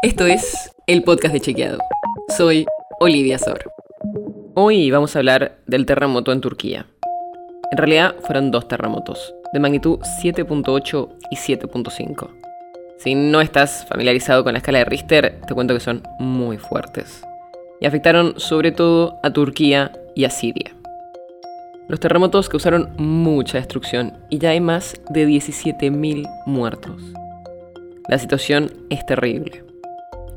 Esto es el podcast de Chequeado. Soy Olivia Sor. Hoy vamos a hablar del terremoto en Turquía. En realidad fueron dos terremotos, de magnitud 7.8 y 7.5. Si no estás familiarizado con la escala de Richter, te cuento que son muy fuertes. Y afectaron sobre todo a Turquía y a Siria. Los terremotos causaron mucha destrucción y ya hay más de 17.000 muertos. La situación es terrible.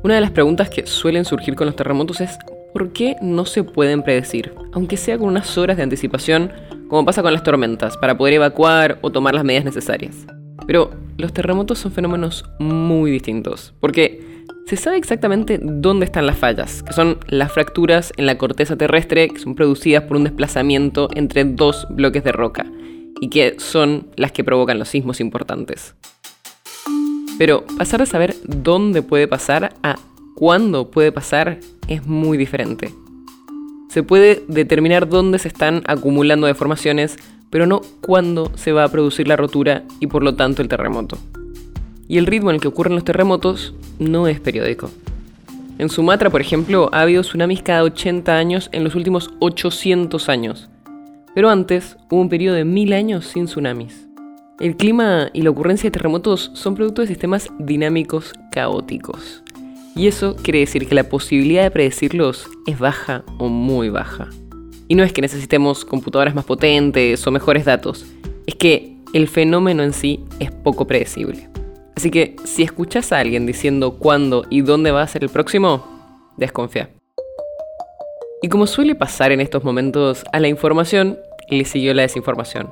Una de las preguntas que suelen surgir con los terremotos es ¿por qué no se pueden predecir? Aunque sea con unas horas de anticipación, como pasa con las tormentas, para poder evacuar o tomar las medidas necesarias. Pero los terremotos son fenómenos muy distintos, porque se sabe exactamente dónde están las fallas, que son las fracturas en la corteza terrestre que son producidas por un desplazamiento entre dos bloques de roca, y que son las que provocan los sismos importantes. Pero pasar de saber dónde puede pasar a cuándo puede pasar es muy diferente. Se puede determinar dónde se están acumulando deformaciones, pero no cuándo se va a producir la rotura y por lo tanto el terremoto. Y el ritmo en el que ocurren los terremotos no es periódico. En Sumatra, por ejemplo, ha habido tsunamis cada 80 años en los últimos 800 años. Pero antes hubo un periodo de 1000 años sin tsunamis. El clima y la ocurrencia de terremotos son producto de sistemas dinámicos caóticos. Y eso quiere decir que la posibilidad de predecirlos es baja o muy baja. Y no es que necesitemos computadoras más potentes o mejores datos, es que el fenómeno en sí es poco predecible. Así que si escuchas a alguien diciendo cuándo y dónde va a ser el próximo, desconfía. Y como suele pasar en estos momentos, a la información le siguió la desinformación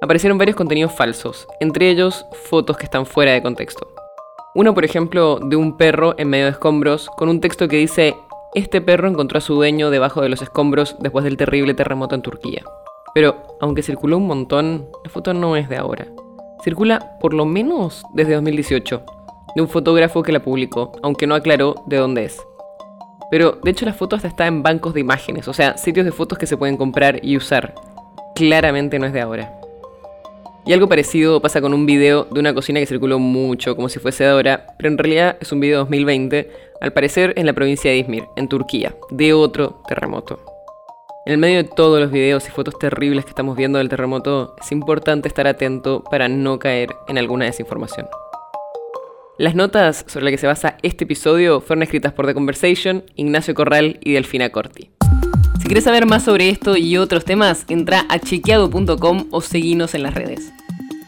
aparecieron varios contenidos falsos, entre ellos fotos que están fuera de contexto. Uno, por ejemplo, de un perro en medio de escombros, con un texto que dice, este perro encontró a su dueño debajo de los escombros después del terrible terremoto en Turquía. Pero, aunque circuló un montón, la foto no es de ahora. Circula por lo menos desde 2018, de un fotógrafo que la publicó, aunque no aclaró de dónde es. Pero, de hecho, la foto hasta está en bancos de imágenes, o sea, sitios de fotos que se pueden comprar y usar. Claramente no es de ahora. Y algo parecido pasa con un video de una cocina que circuló mucho, como si fuese ahora, pero en realidad es un video de 2020, al parecer en la provincia de Izmir, en Turquía, de otro terremoto. En el medio de todos los videos y fotos terribles que estamos viendo del terremoto, es importante estar atento para no caer en alguna desinformación. Las notas sobre las que se basa este episodio fueron escritas por The Conversation, Ignacio Corral y Delfina Corti. Si quieres saber más sobre esto y otros temas, entra a chequeado.com o seguinos en las redes.